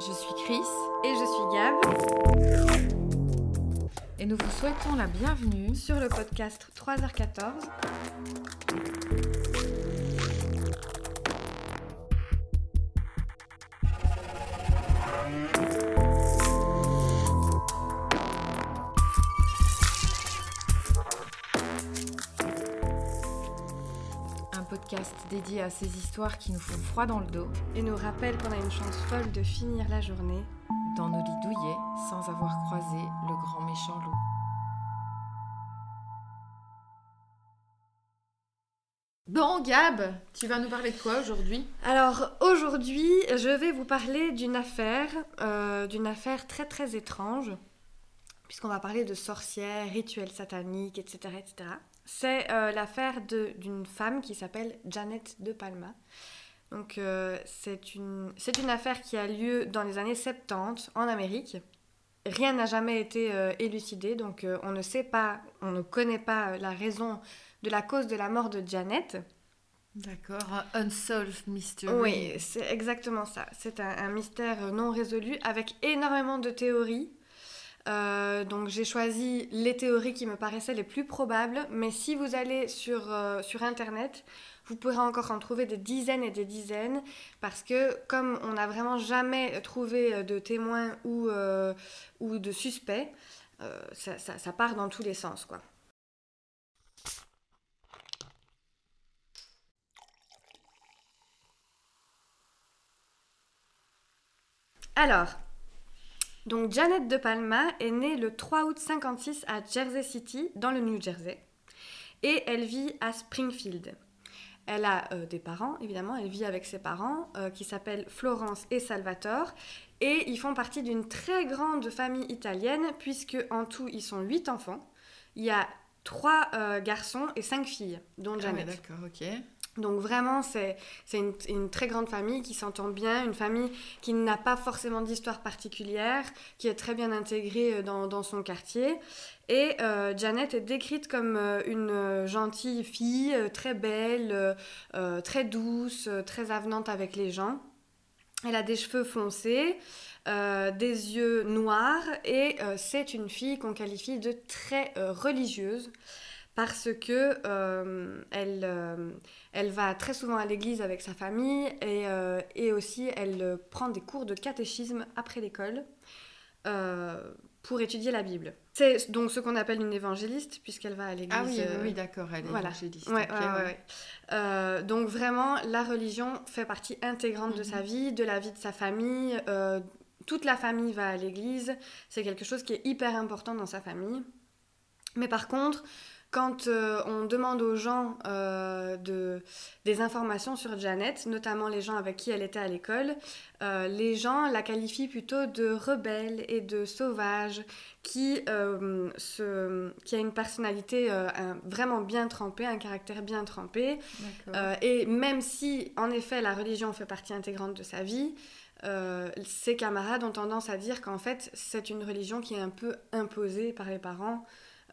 Je suis Chris Et je suis Gab. et nous vous souhaitons la bienvenue. Sur le podcast 3h14. Podcast dédié à ces histoires qui nous font froid dans le dos, Et nous rappelle qu'on a une chance folle de finir la journée. dans nos lits douillets, sans avoir croisé le grand méchant loup. Bon, Gab, tu vas nous parler de quoi aujourd'hui? Alors aujourd'hui, je vais vous parler d'une affaire, euh, d'une affaire très très étrange, puisqu'on va parler de sorcières, rituels sataniques, etc. etc. C'est euh, l'affaire d'une femme qui s'appelle Janet de Palma. Donc euh, c'est une, une affaire qui a lieu dans les années 70 en Amérique. Rien n'a jamais été euh, élucidé, donc on ne sait pas, on ne connaît pas la raison de la cause de la mort de Janet. D'accord, un unsolved mystery. Oui, c'est exactement ça. C'est un, un mystère non résolu avec énormément de théories. Euh, donc j'ai choisi les théories qui me paraissaient les plus probables, mais si vous allez sur, euh, sur Internet, vous pourrez encore en trouver des dizaines et des dizaines, parce que comme on n'a vraiment jamais trouvé de témoins ou, euh, ou de suspects, euh, ça, ça- ça part dans tous les sens, quoi. Alors, donc Janet de Palma est née le 3 août 56 à Jersey City, dans le New Jersey, et elle vit à Springfield. Elle a euh, des parents, évidemment, elle vit avec ses parents, euh, qui s'appellent Florence et Salvatore, et ils font partie d'une très grande famille italienne, puisque en tout, ils sont huit enfants. Il y a trois euh, garçons et cinq filles, dont Ah ouais, Janet. d'accord, ok. Donc vraiment, c'est une, une très grande famille qui s'entend bien, une famille qui n'a pas forcément d'histoire particulière, qui est très bien intégrée euh, dans, son quartier. Et euh, Janet est décrite comme euh, une gentille fille, très belle, très douce, très avenante avec les gens. Elle a des cheveux foncés, des yeux noirs et c'est une fille qu'on qualifie de très religieuse parce que euh, elle, euh, elle va très souvent à l'église avec sa famille et, euh, et aussi elle prend des cours de catéchisme après l'école pour étudier la Bible. C'est donc ce qu'on appelle une évangéliste puisqu'elle va à l'église. Ah oui, d'accord, elle est voilà. évangéliste. Ouais, ok, ouais, ouais, ouais. Donc vraiment, la religion fait partie intégrante de Mhm. sa vie, de la vie de sa famille. toute la famille va à l'église. C'est quelque chose qui est hyper important dans sa famille. Mais par contre, quand euh, on demande aux gens euh, de, des informations sur Janet, notamment les gens avec qui elle était à l'école, euh, les gens la qualifient plutôt de rebelle et de sauvage, qui, se- qui a une personnalité un- vraiment bien trempée, un caractère bien trempé. Et même si, en effet, la religion fait partie intégrante de sa vie, euh, ses camarades ont tendance à dire qu'en fait, c'est une religion qui est un peu imposée par les parents,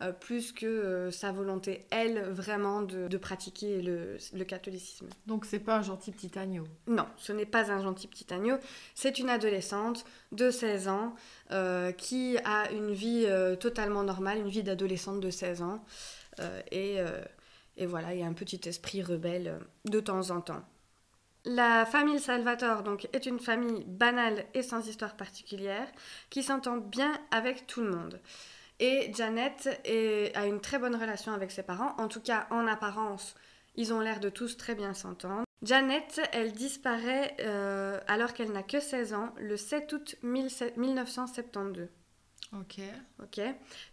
euh, plus que euh, sa volonté, elle, vraiment de, de pratiquer le, le catholicisme. Donc c'est pas un gentil petit agneau. Non, ce n'est pas un gentil petit agneau, c'est une adolescente de 16 ans euh, qui a une vie totalement normale, une vie d'adolescente de 16 ans. Et, et voilà, il y a un petit esprit rebelle de temps en temps. La famille Salvatore donc, est une famille banale et sans histoire particulière qui s'entend bien avec tout le monde. Et Janet est- a une très bonne relation avec ses parents, en tout cas en apparence, ils ont l'air de tous très bien s'entendre. Janet, elle disparaît euh, alors qu'elle n'a que 16 ans, le 7 août 17- 1972. Ok. Ok.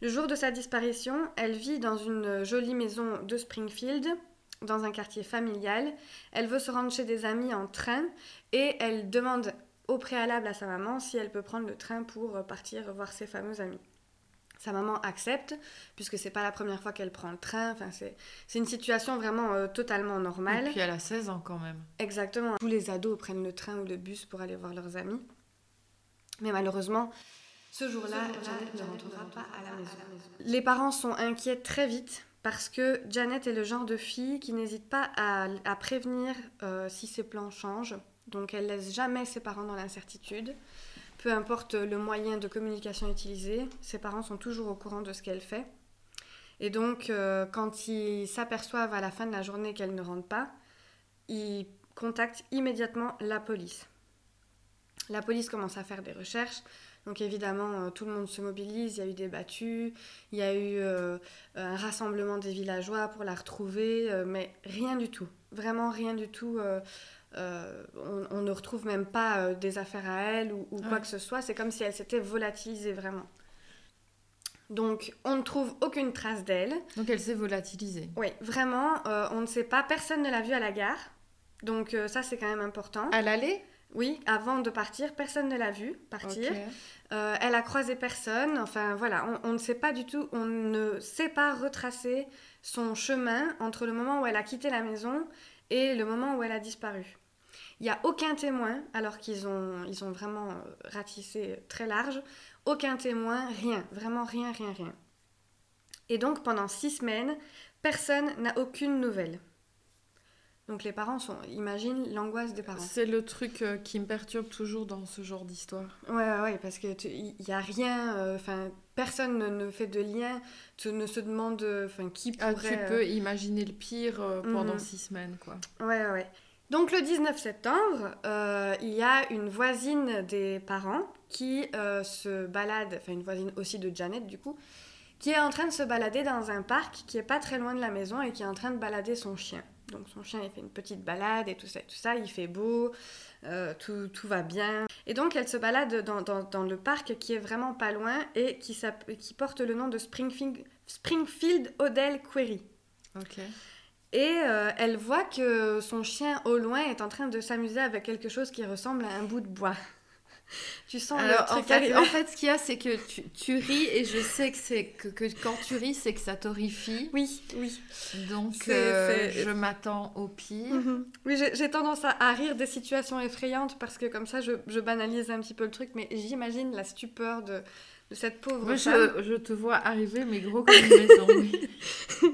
Le jour de sa disparition, elle vit dans une jolie maison de Springfield, dans un quartier familial. Elle veut se rendre chez des amis en train et elle demande au préalable à sa maman si elle peut prendre le train pour partir voir ses fameux amis. Sa maman accepte, puisque c'est pas la première fois qu'elle prend le train. Enfin, c'est une situation vraiment euh, totalement normale. Et puis elle a 16 ans quand même. Exactement. Tous les ados prennent le train ou le bus pour aller voir leurs amis. Mais malheureusement, ce jour-là, Janet ne rentrera pas à la maison. Les parents sont inquiets très vite parce que Janet est le genre de fille qui n'hésite pas à, à prévenir euh, si ses plans changent. Donc elle laisse jamais ses parents dans l'incertitude. Peu importe le moyen de communication utilisé, ses parents sont toujours au courant de ce qu'elle fait. Et donc, euh, quand ils s'aperçoivent à la fin de la journée qu'elle ne rentre pas, ils contactent immédiatement la police. La police commence à faire des recherches. Donc évidemment, euh, tout le monde se mobilise, il y a eu des battues, il y a eu euh, un rassemblement des villageois pour la retrouver, mais rien du tout. Vraiment rien du tout. On, ne retrouve même pas des affaires à elle ou, quoi que ce soit. C'est comme si elle s'était volatilisée vraiment. Donc, on ne trouve aucune trace d'elle. Donc, elle s'est volatilisée. Oui, vraiment, euh, on ne sait pas. Personne ne l'a vue à la gare. Donc, euh, ça, c'est quand même important. À l'aller? Oui, avant de partir, personne ne l'a vue partir. Euh, elle a croisé personne. Enfin, voilà, on, on, ne sait pas du tout, on ne sait pas retracer son chemin entre le moment où elle a quitté la maison et le moment où elle a disparu. Il n'y a aucun témoin, alors qu'ils ont, ils ont vraiment ratissé très large. Aucun témoin, rien, vraiment rien, rien, rien. Et donc pendant six semaines, personne n'a aucune nouvelle. Donc les parents sont, imagine l'angoisse des parents. C'est le truc euh, qui me perturbe toujours dans ce genre d'histoire. Ouais, ouais, ouais, parce que il y, a rien, euh, enfin personne ne, fait de lien, tu ne se demande, enfin qui pourrait. Ah, tu peux imaginer le pire euh, pendant mhm. six semaines, quoi. Ouais, ouais. Donc le 19 septembre, euh, il y a une voisine des parents qui euh, se balade, enfin une voisine aussi de Janet du coup, qui est en train de se balader dans un parc qui est pas très loin de la maison et qui est en train de balader son chien. Donc son chien il fait une petite balade et tout ça, tout ça il fait beau, euh, tout, tout, va bien. Et donc elle se balade dans, dans, dans, le parc qui est vraiment pas loin et qui, qui porte le nom de Springfield, Springfield Odell Query. Ok. Et euh, elle voit que son chien au loin est en train de s'amuser avec quelque chose qui ressemble à un bout de bois. Tu sens le truc en fait, en fait, ce qu'il y a, c'est que tu, tu, ris et je sais que, c'est que, que, quand tu ris, c'est que ça t'horrifie. Oui, oui. Donc, euh, je m'attends au pire. Mhm. Oui, j'ai tendance à, à, rire des situations effrayantes parce que comme ça, je, je banalise un petit peu le truc, mais j'imagine la stupeur de, de cette pauvre Moi, femme. Je, je, te vois arriver, mais gros comme une maison. Oui.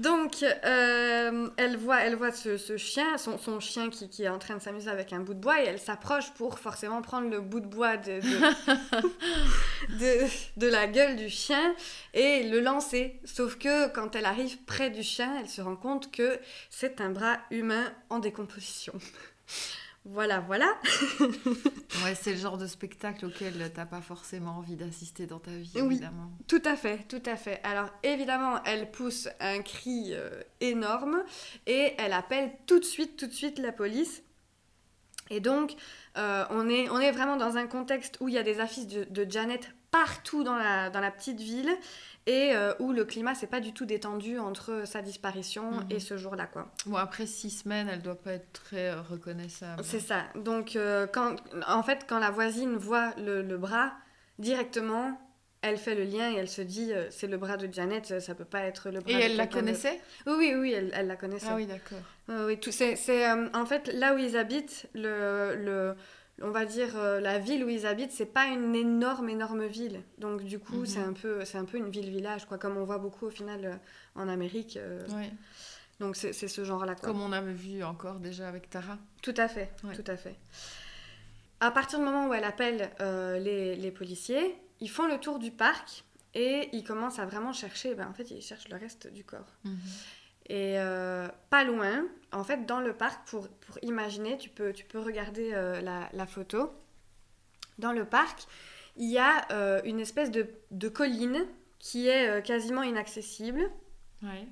Donc, euh, elle voit, elle voit ce, chien, son, son chien qui, qui, est en train de s'amuser avec un bout de bois, et elle s'approche pour forcément prendre le bout de bois de, de, de, la gueule du chien et le lancer. Sauf que quand elle arrive près du chien, elle se rend compte que c'est un bras humain en décomposition. Voilà, voilà. ouais, c'est le genre de spectacle auquel t'as pas forcément envie d'assister dans ta vie, oui, évidemment. Tout à fait, tout à fait. Alors évidemment, elle pousse un cri euh, énorme et elle appelle tout de suite, tout de suite la police. Et donc, euh, on, est, on est vraiment dans un contexte où il y a des affiches de, de Janet partout dans la, dans la petite ville et euh, où le climat s'est pas du tout détendu entre sa disparition mhm. et ce jour-là quoi. Bon après six semaines, elle doit pas être très euh, reconnaissable. C'est ça. Donc euh, quand en fait quand la voisine voit le, le, bras directement, elle fait le lien et elle se dit c'est le bras de Janet, ça peut pas être le bras. Et elle la connaissait? Oui oui oui, elle, elle, la connaissait. Ah oui d'accord. oui tout c'est en fait là où ils habitent le, le on va dire euh, la ville où ils habitent c'est pas une énorme énorme ville. Donc du coup c'est mhm. un peu c'est un peu une ville village quoi comme on voit beaucoup au final euh, en Amérique euh. donc c'est ce genre là comme on avait vu encore déjà avec Tara. Tout à fait tout à fait. À partir du moment où elle appelle les, les, policiers ils font le tour du parc et ils commencent à vraiment chercher. Ben, en fait ils cherchent le reste du corps. Mhm. Et euh, pas loin, en fait, dans le parc, pour, pour imaginer, tu peux, tu peux regarder euh, la, la, photo. Dans le parc, il y a euh, une espèce de, de, colline qui est quasiment inaccessible. Ouais.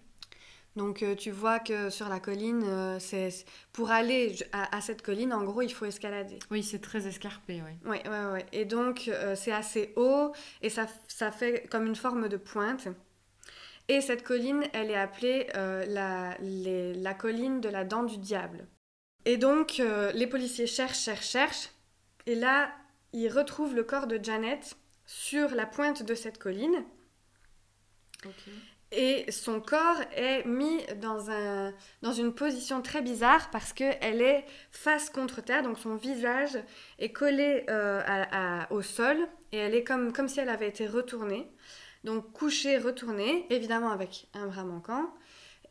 Donc tu vois que sur la colline, c'est pour aller à, à, cette colline, en gros, il faut escalader. Oui, c'est très escarpé, oui. Oui, ouais, ouais. Et donc c'est assez haut et ça, ça fait comme une forme de pointe. Et cette colline, elle est appelée euh, la, la, colline de la dent du diable. Et donc, euh, les policiers cherchent, cherchent, cherchent. Et là, ils retrouvent le corps de Janet sur la pointe de cette colline. Et son corps est mis dans, un, dans une position très bizarre parce qu'elle est face contre terre, donc son visage est collé euh, à, au sol et elle est comme, comme si elle avait été retournée. Donc couché, retourné, évidemment avec un bras manquant.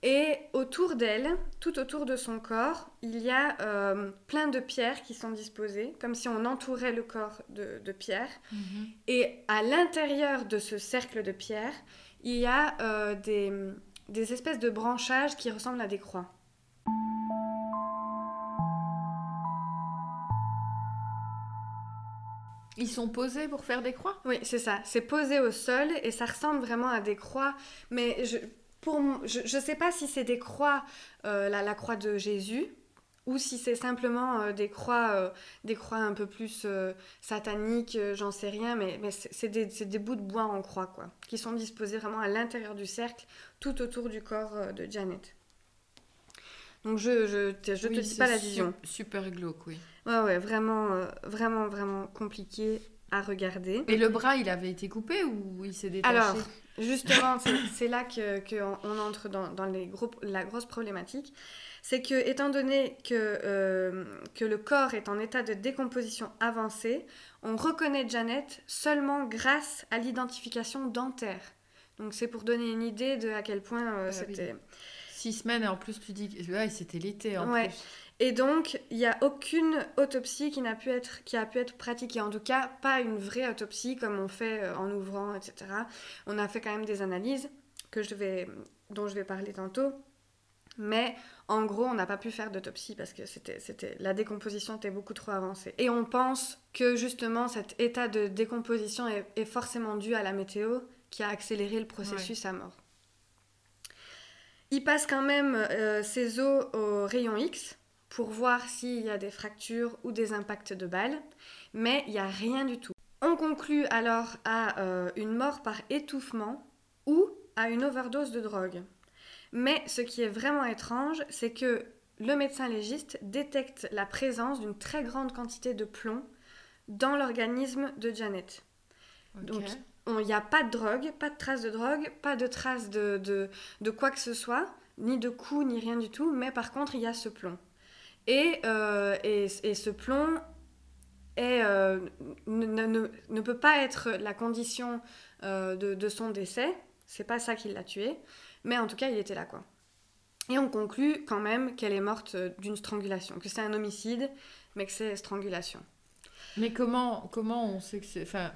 Et autour d'elle, tout autour de son corps, il y a euh, plein de pierres qui sont disposées, comme si on entourait le corps de, pierres. Mhm. Et à l'intérieur de ce cercle de pierres, il y a euh, des, des espèces de branchages qui ressemblent à des croix. Ils sont posés pour faire des croix? Oui, c'est ça. C'est posé au sol et ça ressemble vraiment à des croix. Mais je, pour, je ne sais pas si c'est des croix, euh, la, croix de Jésus, ou si c'est simplement euh, des croix euh, des croix un peu plus sataniques, j'en sais rien, mais, mais c'est des, des, bouts de bois en croix, quoi, qui sont disposés vraiment à l'intérieur du cercle, tout autour du corps de Janet. Donc je, je, je te dis pas la vision. Super glauque, oui. Ouais, ouais, vraiment, euh, vraiment, vraiment compliqué à regarder. Et le bras, il avait été coupé ou il s'est détaché? Alors, justement, c'est là qu'on que on entre dans, dans les gros, la grosse problématique. C'est que, étant donné que, euh, que le corps est en état de décomposition avancée, on reconnaît Janet seulement grâce à l'identification dentaire. Donc, c'est pour donner une idée de à quel point euh, ah c'était. Six semaines, et en plus, tu dis que ouais, c'était l'été en ouais. plus. Et donc, il n'y a aucune autopsie qui, a pu être, qui a pu être pratiquée. En tout cas, pas une vraie autopsie comme on fait euh, en ouvrant, etc. On a fait quand même des analyses que je vais, dont je vais parler tantôt. Mais en gros, on n'a pas pu faire d'autopsie parce que c'était, c'était, la décomposition était beaucoup trop avancée. Et on pense que justement cet état de décomposition est, forcément dû à la météo qui a accéléré le processus à mort. Il passe quand même euh, ses os au rayon X, pour voir s'il y a des fractures ou des impacts de balles, mais il n'y a rien du tout. On conclut alors à euh, une mort par étouffement ou à une overdose de drogue. Mais ce qui est vraiment étrange, c'est que le médecin légiste détecte la présence d'une très grande quantité de plomb dans l'organisme de Janet. Donc, il n'y a pas de drogue, pas de traces de drogue, pas de traces de, de quoi que ce soit, ni de coups, ni rien du tout, mais par contre, il y a ce plomb. Euh, et, et, ce plomb est, euh, ne, ne, peut pas être la condition euh, de, de, son décès. C'est pas ça qui l'a tué. Mais en tout cas, il était là, quoi. Et on conclut quand même qu'elle est morte d'une strangulation, que c'est un homicide, mais que c'est strangulation. Mais comment, comment on sait que c'est... Enfin...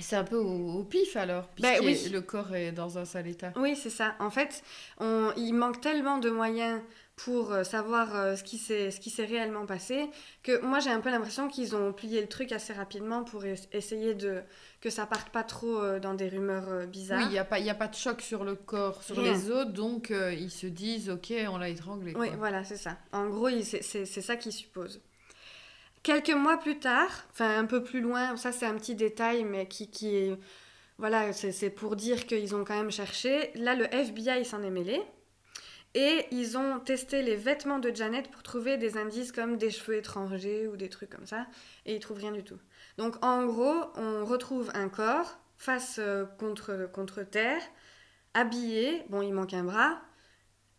C'est un peu au, pif alors, bah puisque le corps est dans un sale état. Oui, c'est ça. En fait, on, il manque tellement de moyens pour euh, savoir euh, ce qui s'est réellement passé, que moi j'ai un peu l'impression qu'ils ont plié le truc assez rapidement pour essayer de que ça parte pas trop euh, dans des rumeurs bizarres. Oui, il n'y a, pas, a pas de choc sur le corps, sur les autres, donc ils se disent ok, on l'a étranglé. Oui, voilà, c'est ça. En gros, c'est ça qu'ils supposent. Quelques mois plus tard, enfin un peu plus loin, ça c'est un petit détail, mais qui, qui est... Voilà, c'est pour dire qu'ils ont quand même cherché. Là, le FBI s'en est mêlé. Et ils ont testé les vêtements de Janet pour trouver des indices comme des cheveux étrangers ou des trucs comme ça. Et ils trouvent rien du tout. Donc en gros, on retrouve un corps face euh, contre, contre terre, habillé. Bon, il manque un bras.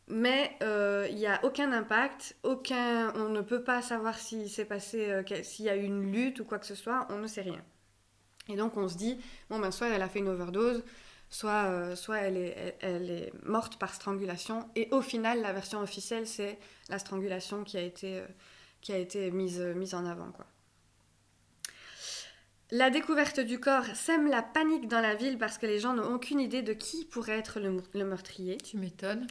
Mais euh, il n'y a aucun impact, aucun, on ne peut pas savoir s'il s'est passé, euh, s'il y a eu une lutte ou quoi que ce soit, on ne sait rien. Et donc on se dit, bon ben soit elle a fait une overdose, soit, euh, soit elle, est, elle, est, morte par strangulation. Et au final, la version officielle, c'est la strangulation qui a été, euh, qui a été mise, mise en avant. Quoi. La découverte du corps sème la panique dans la ville parce que les gens n'ont aucune idée de qui pourrait être le, le meurtrier. Tu m'étonnes.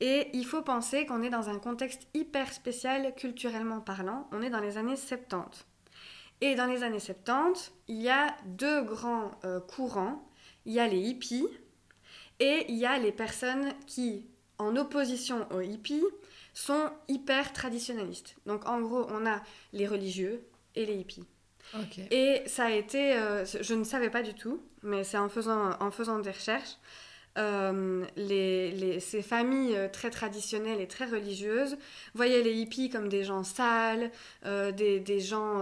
Et il faut penser qu'on est dans un contexte hyper spécial culturellement parlant. On est dans les années 70. Et dans les années 70, il y a deux grands euh, courants il y a les hippies et il y a les personnes qui, en opposition aux hippies, sont hyper traditionnalistes. Donc en gros, on a les religieux et les hippies. Et ça a été, euh, je ne savais pas du tout, mais c'est en faisant, en faisant des recherches, euh, les, les, ces familles euh, très traditionnelles et très religieuses voyaient les hippies comme des gens sales, des, des, gens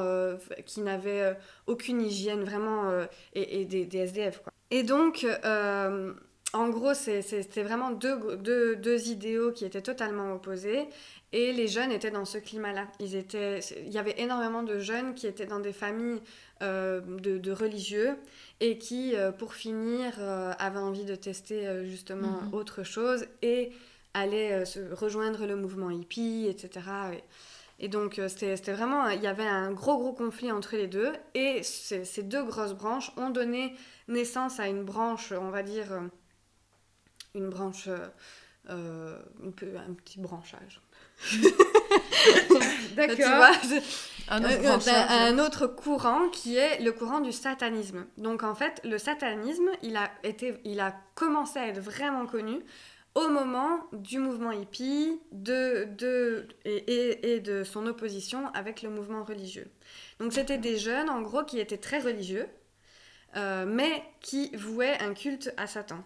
qui n'avaient aucune hygiène vraiment, et, et des, des, SDF. Quoi. Et donc, euh, en gros, c'était vraiment deux, deux, deux, idéaux qui étaient totalement opposés. Et les jeunes étaient dans ce climat-là. Ils étaient, il y avait énormément de jeunes qui étaient dans des familles euh, de, religieux et qui, euh, pour finir, euh, avaient envie de tester justement mhm. autre chose et allaient se rejoindre le mouvement hippie, etc. Et, donc, c'était vraiment, il y avait un gros, gros conflit entre les deux. Et ces deux grosses branches ont donné naissance à une branche, on va dire, une branche, un petit branchage D'accord. Un, autre un, autre courant qui est le courant du satanisme. Donc en fait, le satanisme, il a, été, il a commencé à être vraiment connu au moment du mouvement hippie de, de, et, et, de son opposition avec le mouvement religieux. Donc c'était des jeunes, en gros, qui étaient très religieux, euh, mais qui vouaient un culte à Satan.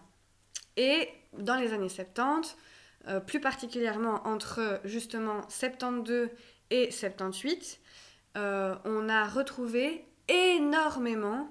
Et dans les années 70, euh, plus particulièrement entre justement 72 et 78, euh, on a retrouvé énormément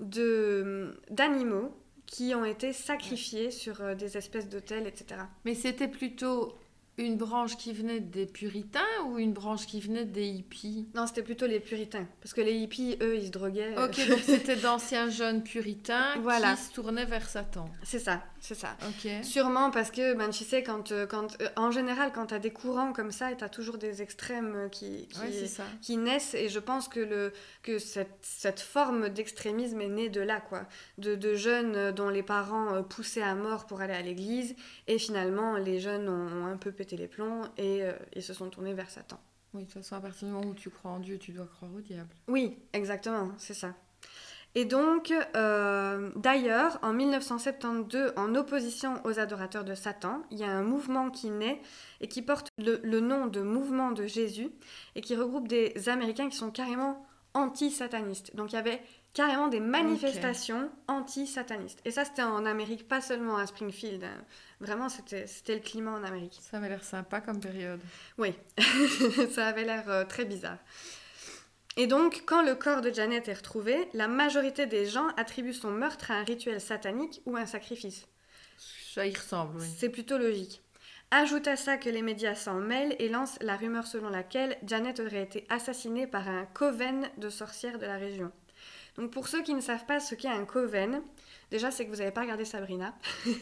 d'animaux qui ont été sacrifiés sur euh, des espèces d'hôtels, etc. Mais c'était plutôt une branche qui venait des puritains ou une branche qui venait des hippies? Non, c'était plutôt les puritains. Parce que les hippies, eux, ils se droguaient. Ok, donc c'était d'anciens jeunes puritains qui se tournaient vers Satan. C'est ça, c'est ça. Ok. Sûrement parce que, ben, tu sais, quand, euh, quand, euh, en général, quand tu as des courants comme ça, tu as toujours des extrêmes euh, qui, qui, qui, naissent. Et je pense que, le, que cette, cette forme d'extrémisme est née de là, quoi. De, de, jeunes dont les parents poussaient à mort pour aller à l'église. Et finalement, les jeunes ont, un peu pété les plombs et, et se sont tournés vers Satan. Oui, de toute façon, à partir du moment où tu crois en Dieu, tu dois croire au diable. Oui, exactement, c'est ça. Et donc, euh, d'ailleurs, en 1972, en opposition aux adorateurs de Satan, il y a un mouvement qui naît et qui porte le, nom de Mouvement de Jésus et qui regroupe des Américains qui sont carrément anti-satanistes. Donc il y avait carrément des manifestations anti-satanistes. Et ça, c'était en Amérique, pas seulement à Springfield. Hein. Vraiment, c'était le climat en Amérique. Ça avait l'air sympa comme période. Oui, ça avait l'air euh, très bizarre. Et donc, quand le corps de Janet est retrouvé, la majorité des gens attribuent son meurtre à un rituel satanique ou un sacrifice. Ça y ressemble, oui. C'est plutôt logique. Ajoute à ça que les médias s'en mêlent et lancent la rumeur selon laquelle Janet aurait été assassinée par un coven de sorcières de la région. Donc pour ceux qui ne savent pas ce qu'est un coven, déjà c'est que vous n'avez pas regardé Sabrina.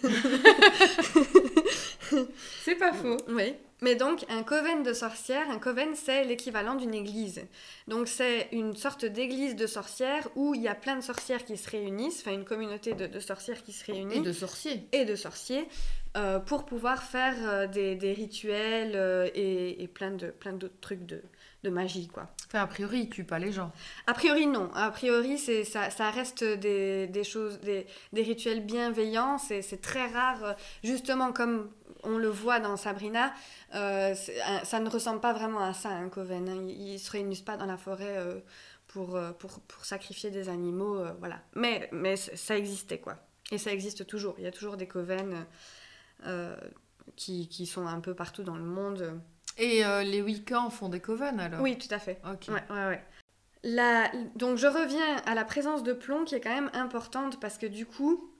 c'est pas faux. Oui. Mais donc, un coven de sorcières, un coven, c'est l'équivalent d'une église. Donc, c'est une sorte d'église de sorcières où il y a plein de sorcières qui se réunissent, enfin, une communauté de, sorcières qui se réunit. Et de sorciers. Et de sorciers, euh, pour pouvoir faire euh, des, rituels euh, et, plein d'autres plein trucs de, de magie, quoi. Enfin, a priori, ils tuent pas les gens. A priori, non. A priori, c'est, ça, ça reste des, des choses, des, des, rituels bienveillants. C'est, c'est très rare, justement, comme on le voit dans Sabrina, euh, ça ne ressemble pas vraiment à ça, un coven. Hein. Ils ne se réunissent pas dans la forêt euh, pour, euh, pour, pour, sacrifier des animaux, voilà. Mais, mais ça existait, quoi. Et ça existe toujours. Il y a toujours des coven qui, qui, sont un peu partout dans le monde. Et les Wiccans font des coven, alors Oui, tout à fait. Ok. Ouais, ouais, ouais. La... Donc je reviens à la présence de plomb qui est quand même importante parce que du coup,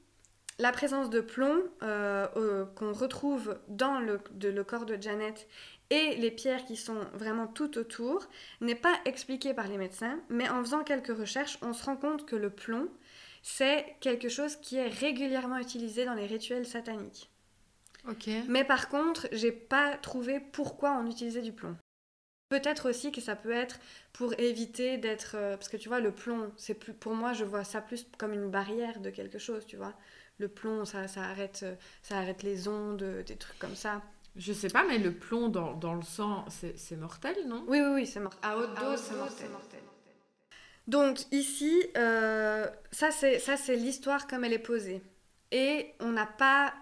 la présence de plomb euh, qu'on retrouve dans le, le, corps de Janet et les pierres qui sont vraiment tout autour n'est pas expliqué par les médecins, mais en faisant quelques recherches, on se rend compte que le plomb, c'est quelque chose qui est régulièrement utilisé dans les rituels sataniques. Mais par contre, j'ai pas trouvé pourquoi on utilisait du plomb. Peut-être aussi que ça peut être pour éviter d'être euh, parce que tu vois le plomb, c'est plus pour moi je vois ça plus comme une barrière de quelque chose, tu vois le plomb, ça, ça, arrête, ça arrête les ondes, des trucs comme ça. Je sais pas, mais le plomb dans, dans le sang, c'est mortel, non? Oui, oui, oui, c'est mortel. À haute dose, c'est mortel. Donc ici, euh, ça c'est l'histoire comme elle est posée. Et on n'a pas,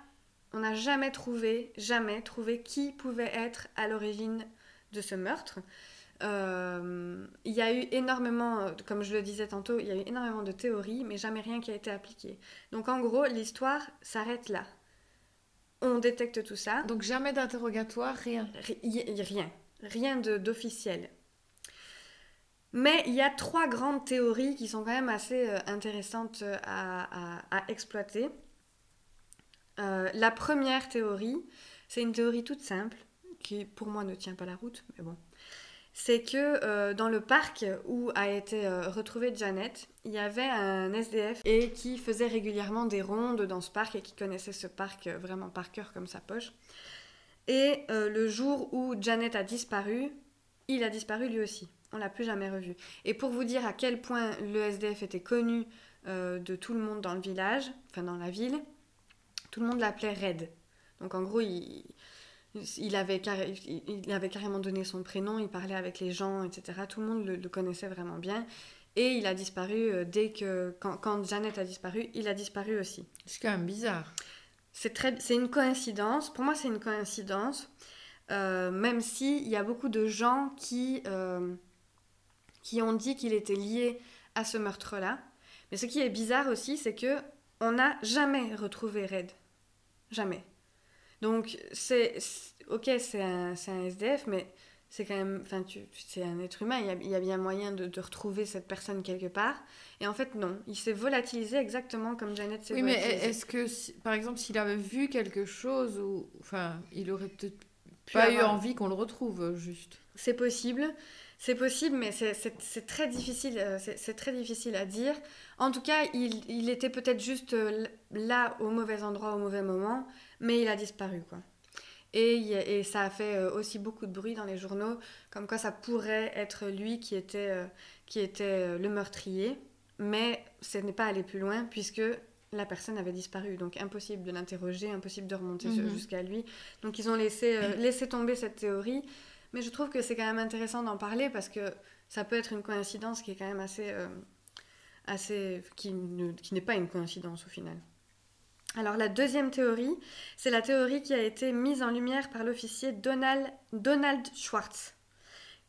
on n'a jamais trouvé, jamais trouvé qui pouvait être à l'origine de ce meurtre. Euh, il y a eu énormément, euh, comme je le disais tantôt, il y a eu énormément de théories, mais jamais rien qui a été appliqué. Donc en gros, l'histoire s'arrête là. On détecte tout ça. Donc jamais d'interrogatoire, rien. rien. Rien d'officiel. Mais il y a trois grandes théories qui sont quand même assez euh, intéressantes à, exploiter. La première théorie, c'est une théorie toute simple qui pour moi ne tient pas la route, mais bon. C'est que euh, dans le parc où a été euh, retrouvée Janet, il y avait un SDF et qui faisait régulièrement des rondes dans ce parc et qui connaissait ce parc vraiment par cœur comme sa poche. Et le jour où Janet a disparu, il a disparu lui aussi. On l'a plus jamais revu. Et pour vous dire à quel point le SDF était connu de tout le monde dans le village, enfin dans la ville, tout le monde l'appelait Red. Donc en gros, il, il, avait il avait carrément donné son prénom, il parlait avec les gens, etc. Tout le monde le, connaissait vraiment bien. Et il a disparu euh, dès que. Quand, quand, Janet a disparu, il a disparu aussi. C'est quand même bizarre. C'est, très, c'est une coïncidence. Pour moi, c'est une coïncidence. Euh, même s'il y a beaucoup de gens qui, euh, qui ont dit qu'il était lié à ce meurtre-là. Mais ce qui est bizarre aussi, c'est que on n'a jamais retrouvé Red. Jamais. Donc, c'est. Ok, c'est un, un, SDF, mais c'est quand même. Enfin, c'est un être humain, il y a, il y a bien moyen de, de, retrouver cette personne quelque part. Et en fait, non. Il s'est volatilisé exactement comme Janet s'est oui, mais est-ce que, par exemple, s'il avait vu quelque chose, ou. Enfin, il aurait peut-être pas eu envie qu'on le retrouve, juste? C'est possible. C'est possible, mais c'est très difficile. Euh, c'est très difficile à dire. En tout cas, il, il était peut-être juste euh, là au mauvais endroit au mauvais moment mais il a disparu, quoi. Et, et, ça a fait euh, aussi beaucoup de bruit dans les journaux, comme quoi ça pourrait être lui qui était, qui était le meurtrier, mais ce n'est pas allé plus loin puisque la personne avait disparu, donc impossible de l'interroger, impossible de remonter mhm. jusqu'à lui. Donc ils ont laissé, laissé tomber cette théorie, mais je trouve que c'est quand même intéressant d'en parler parce que ça peut être une coïncidence qui est quand même assez... assez qui n'est pas une coïncidence au final. Alors la deuxième théorie, c'est la théorie qui a été mise en lumière par l'officier Donald, Donald Schwartz,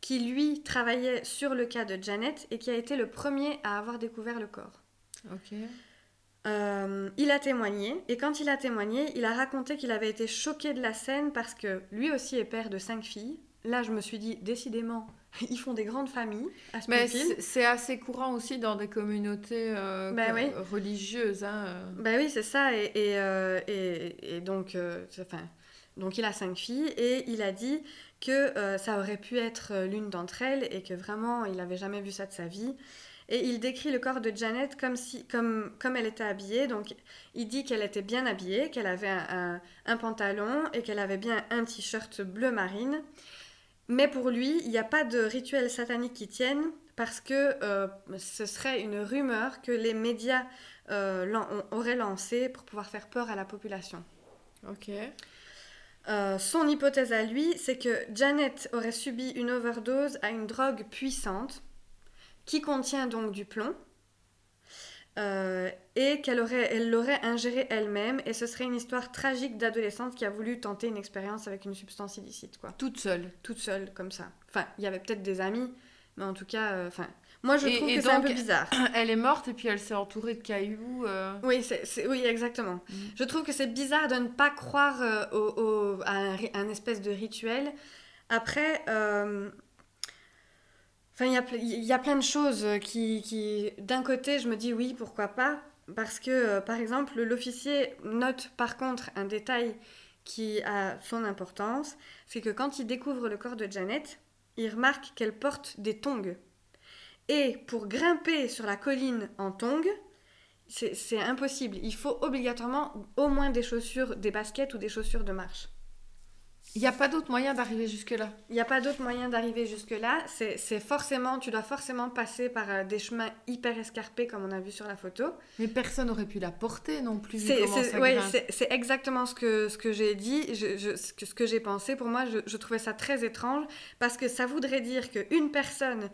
qui lui travaillait sur le cas de Janet et qui a été le premier à avoir découvert le corps. Ok. Euh, il a témoigné et quand il a témoigné, il a raconté qu'il avait été choqué de la scène parce que lui aussi est père de cinq filles. Là, je me suis dit, décidément, ils font des grandes familles à Mais c'est assez courant aussi dans des communautés euh, bah religieuses. Hein. Bah oui, c'est ça. Et, et, euh, et, donc, enfin, donc, il a cinq filles et il a dit que ça aurait pu être l'une d'entre elles et que vraiment, il n'avait jamais vu ça de sa vie. Et il décrit le corps de Janet comme, si, comme, comme elle était habillée. Donc, il dit qu'elle était bien habillée, qu'elle avait un, un pantalon et qu'elle avait bien un t-shirt bleu marine. Mais pour lui, il n'y a pas de rituel satanique qui tienne parce que euh, ce serait une rumeur que les médias euh, auraient lancé pour pouvoir faire peur à la population. Ok. Euh, son hypothèse à lui, c'est que Janet aurait subi une overdose à une drogue puissante qui contient donc du plomb euh, et qu'elle aurait, elle l'aurait ingéré elle-même, et ce serait une histoire tragique d'adolescente qui a voulu tenter une expérience avec une substance illicite, quoi. Toute seule. Toute seule, comme ça. Enfin, il y avait peut-être des amis, mais en tout cas, euh, enfin, moi je trouve que c'est un peu bizarre. Elle est morte et puis elle s'est entourée de cailloux. Euh. Oui, c'est, oui, exactement. Mm. Je trouve que c'est bizarre de ne pas croire au, à un, un, espèce de rituel. Après, Il y, a plein de choses qui, qui d'un côté, je me dis oui, pourquoi pas, parce que, euh, par exemple, l'officier note par contre un détail qui a son importance, c'est que quand il découvre le corps de Janet, il remarque qu'elle porte des tongs. Et pour grimper sur la colline en tongs, c'est impossible. Il faut obligatoirement au moins des chaussures, des baskets ou des chaussures de marche. Il n'y a pas d'autre moyen d'arriver jusque-là. Il n'y a pas d'autre moyen d'arriver jusque-là. C'est forcément, tu dois forcément passer par euh, des chemins hyper escarpés comme on a vu sur la photo. Mais personne n'aurait pu la porter non plus. C'est exactement ce que, ce que j'ai dit, je, ce que, ce que j'ai pensé. Pour moi, je, trouvais ça très étrange parce que ça voudrait dire qu'une personne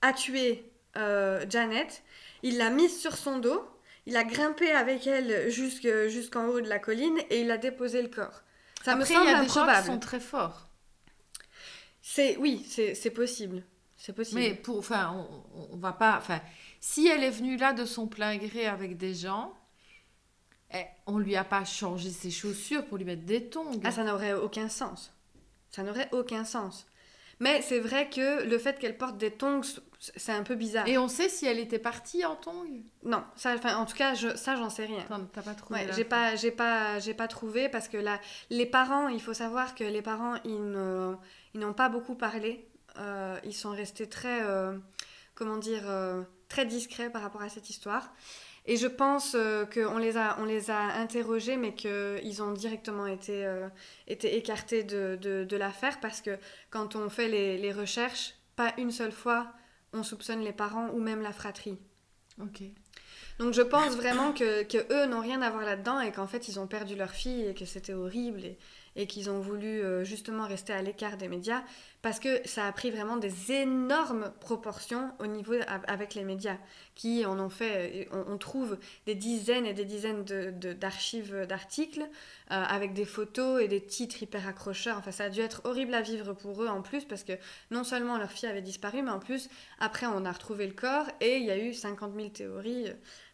a tué euh, Janet, il l'a mise sur son dos, il a grimpé avec elle jusqu'en haut de la colline et il a déposé le corps. Ça me semble il y a des gens qui sont très forts. C'est oui, c'est possible. C'est possible. Mais pour enfin on, on, va pas enfin si elle est venue là de son plein gré avec des gens, eh, on lui a pas changé ses chaussures pour lui mettre des tongs. Ah, ça n'aurait aucun sens. Ça n'aurait aucun sens. Mais c'est vrai que le fait qu'elle porte des tongs, c'est un peu bizarre. Et on sait si elle était partie en tongs Non, ça, enfin, en tout cas, je, ça, j'en sais rien. T'as pas trouvé Ouais, j'ai pas, j'ai pas, j'ai pas trouvé parce que là, les parents, il faut savoir que les parents, ils ne, ils n'ont pas beaucoup parlé. Euh, ils sont restés très, euh, comment dire, euh, très discrets par rapport à cette histoire. Et je pense qu'on les a, on les a interrogés, mais qu'ils ont directement été, été écartés de, de, de l'affaire parce que quand on fait les, les recherches, pas une seule fois on soupçonne les parents ou même la fratrie. Ok. Donc je pense vraiment que, que eux n'ont rien à voir là-dedans et qu'en fait ils ont perdu leur fille et que c'était horrible et, et qu'ils ont voulu euh, justement rester à l'écart des médias parce que ça a pris vraiment des énormes proportions au niveau avec les médias qui en ont fait, euh, on, on trouve des dizaines et des dizaines de- de- d'archives d'articles euh, avec des photos et des titres hyper accrocheurs. Enfin ça a dû être horrible à vivre pour eux en plus parce que non seulement leur fille avait disparu mais en plus après on a retrouvé le corps et il y a eu 50 000 théories.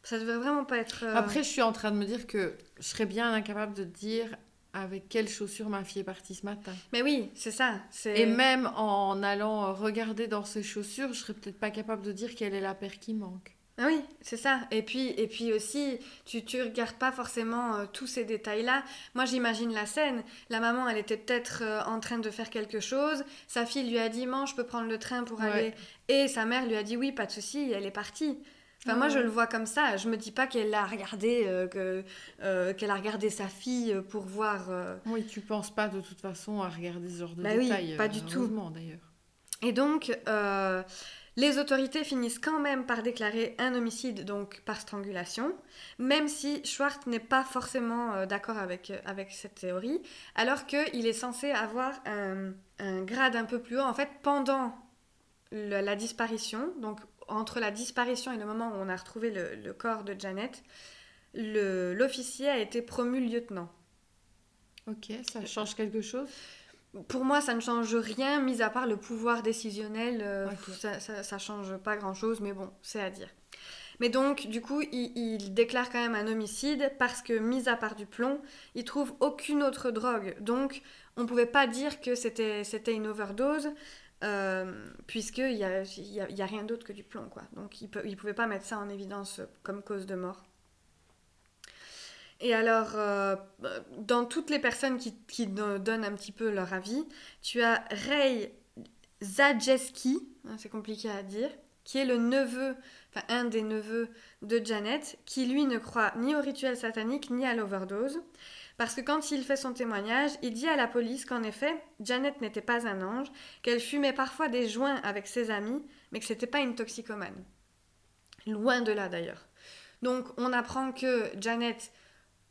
Ça devait vraiment pas être. euh, Après, je suis en train de me dire que je serais bien incapable de dire avec quelles chaussures ma fille est partie ce matin. Mais oui, c'est ça. Et même en allant regarder dans ses chaussures, je serais peut-être pas capable de dire quelle est la paire qui manque. Ah oui, c'est ça. Et puis, et puis aussi, tu, tu regardes pas forcément euh, tous ces détails-là. Moi, j'imagine la scène. La maman, elle était peut-être euh, en train de faire quelque chose. Sa fille lui a dit, "Man, je peux prendre le train pour Ouais. aller. Et sa mère lui a dit, oui, pas de souci, et elle est partie. Enfin, Ouais, moi, je le vois comme ça. Je me dis pas qu'elle a regardé, euh, que, qu'elle a regardé sa fille pour voir. Oui, tu penses pas de toute façon à regarder ce genre de Bah oui, détails. pas euh, du tout. d'ailleurs. Et donc, euh, les autorités finissent quand même par déclarer un homicide, donc par strangulation, même si Schwartz n'est pas forcément euh, d'accord avec, euh, avec cette théorie, alors qu'il est censé avoir un, grade un peu plus haut. En fait, pendant la disparition, donc entre la disparition et le moment où on a retrouvé le, le corps de Janet, l'officier a été promu lieutenant. Ok, ça change quelque chose? Pour moi, ça ne change rien, mis à part le pouvoir décisionnel. euh, ça, ça, ça change pas grand-chose, mais bon, c'est à dire. Mais donc, du coup, il, il déclare quand même un homicide parce que, mis à part du plomb, il trouve aucune autre drogue. Donc, on pouvait pas dire que c'était une overdose, euh, puisqu'il n'y a, il y a, y a rien d'autre que du plomb, quoi. Donc, il ne pouvait pas mettre ça en évidence comme cause de mort. Et alors, euh, dans toutes les personnes qui, qui do- donnent un petit peu leur avis, tu as Ray Zajeski, hein, c'est compliqué à dire, qui est le neveu, enfin un des neveux de Janet, qui lui ne croit ni au rituel satanique ni à l'overdose. Parce que quand il fait son témoignage, il dit à la police qu'en effet, Janet n'était pas un ange, qu'elle fumait parfois des joints avec ses amis, mais que c'était pas une toxicomane. Loin de là d'ailleurs. Donc on apprend que Janet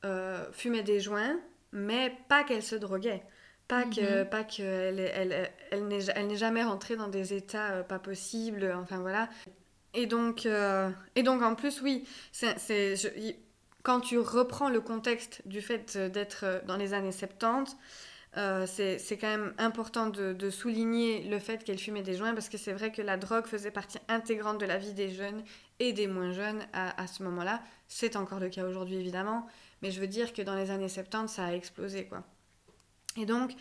euh, fumait des joints, mais pas qu'elle se droguait. Pas que, Mhm. pas qu'elle elle, elle, elle n'est elle n'est jamais rentrée dans des états euh, pas possibles, enfin voilà. Et donc, euh, et donc en plus, oui, c'est, quand tu reprends le contexte du fait d'être dans les années 70, euh, c'est, c'est quand même important de, de souligner le fait qu'elle fumait des joints parce que c'est vrai que la drogue faisait partie intégrante de la vie des jeunes et des moins jeunes à, à ce moment-là. C'est encore le cas aujourd'hui évidemment, mais je veux dire que dans les années 70, ça a explosé quoi. Et donc,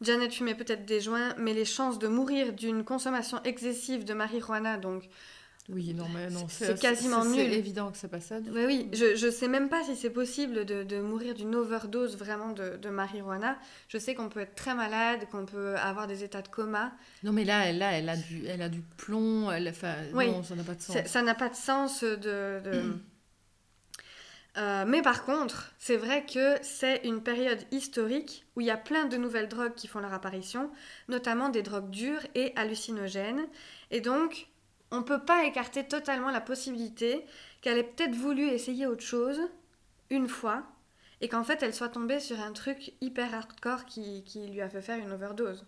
Janet fumait peut-être des joints, mais les chances de mourir d'une consommation excessive de marijuana, donc Oui, non, mais non, C'est quasiment nul. C'est évident que c'est pas ça. oui, oui, je, je sais même pas si c'est possible de, de mourir d'une overdose vraiment de, de marijuana. Je sais qu'on peut être très malade, qu'on peut avoir des états de coma. Non, mais là, elle, là, elle, a, du, elle a du plomb. Elle, Oui. Non, ça n'a pas de sens. Ça n'a pas de sens de... de- Euh, mais par contre, c'est vrai que c'est une période historique où il y a plein de nouvelles drogues qui font leur apparition, notamment des drogues dures et hallucinogènes. Et donc, on ne peut pas écarter totalement la possibilité qu'elle ait peut-être voulu essayer autre chose une fois et qu'en fait elle soit tombée sur un truc hyper hardcore qui, qui lui a fait faire une overdose.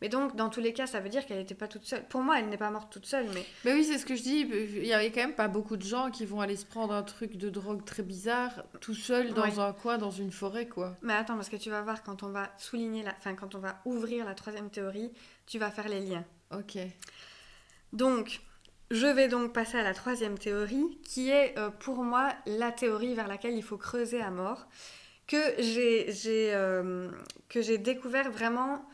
Mais donc, dans tous les cas, ça veut dire qu'elle n'était pas toute seule. Pour moi, elle n'est pas morte toute seule, mais Mais oui, c'est ce que je dis. Il y avait quand même pas beaucoup de gens qui vont aller se prendre un truc de drogue très bizarre tout seul dans Ouais. un coin, dans une forêt, quoi. Mais attends, parce que tu vas voir quand on va souligner la, enfin quand on va ouvrir la troisième théorie, tu vas faire les liens. Ok. Donc, je vais donc passer à la troisième théorie, qui est euh, pour moi la théorie vers laquelle il faut creuser à mort, que j'ai euh, que j'ai découvert vraiment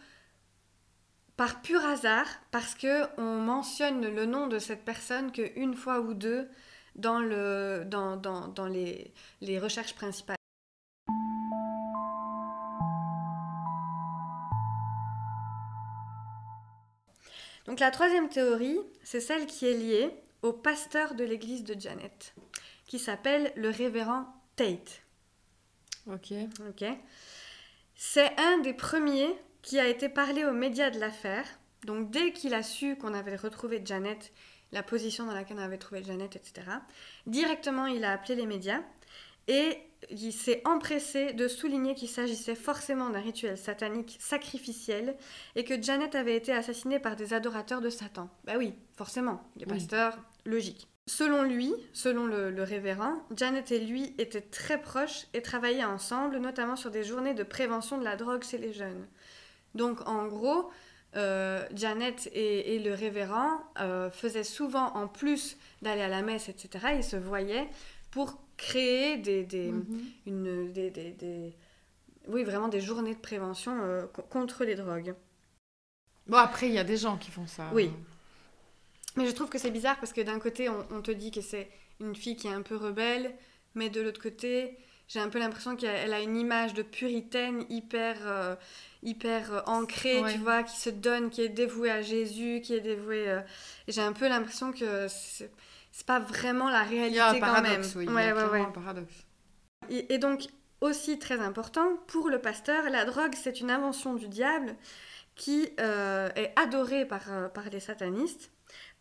par pur hasard, parce que on mentionne le nom de cette personne qu'une fois ou deux dans, le, dans, dans, dans les, les recherches principales. Donc la troisième théorie, c'est celle qui est liée au pasteur de l'église de Janet, qui s'appelle le révérend Tate. Ok. Ok. C'est un des premiers qui a été parlé aux médias de l'affaire. Donc dès qu'il a su qu'on avait retrouvé Janet, la position dans laquelle on avait trouvé Janet, etc., directement il a appelé les médias et il s'est empressé de souligner qu'il s'agissait forcément d'un rituel satanique sacrificiel et que Janet avait été assassinée par des adorateurs de Satan. Bah oui, forcément, les Oui. pasteurs, logique. Selon lui, selon le, le révérend, Janet et lui étaient très proches et travaillaient ensemble, notamment sur des journées de prévention de la drogue chez les jeunes. Donc en gros, euh, Janet et, et le révérend euh, faisaient souvent, en plus d'aller à la messe, etc., ils se voyaient pour créer des, des, Mhm. une, des, des- oui, vraiment des journées de prévention euh, co- contre les drogues. Bon, après, il y a des gens qui font ça. Oui. Mais je trouve que c'est bizarre parce que d'un côté, on, on te dit que c'est une fille qui est un peu rebelle, mais de l'autre côté, j'ai un peu l'impression qu'elle elle a une image de puritaine hyper, hyper euh, Ouais. tu vois, qui se donne, qui est dévouée à Jésus, qui est dévouée. euh, j'ai un peu l'impression que c'est pas vraiment la Il y réalité a un quand paradoxe, même. oui. il y Ouais, a ouais, ouais. un paradoxe. Et, et donc, aussi très important, pour le pasteur, la drogue, c'est une invention du diable qui euh, est adorée par, euh, par les satanistes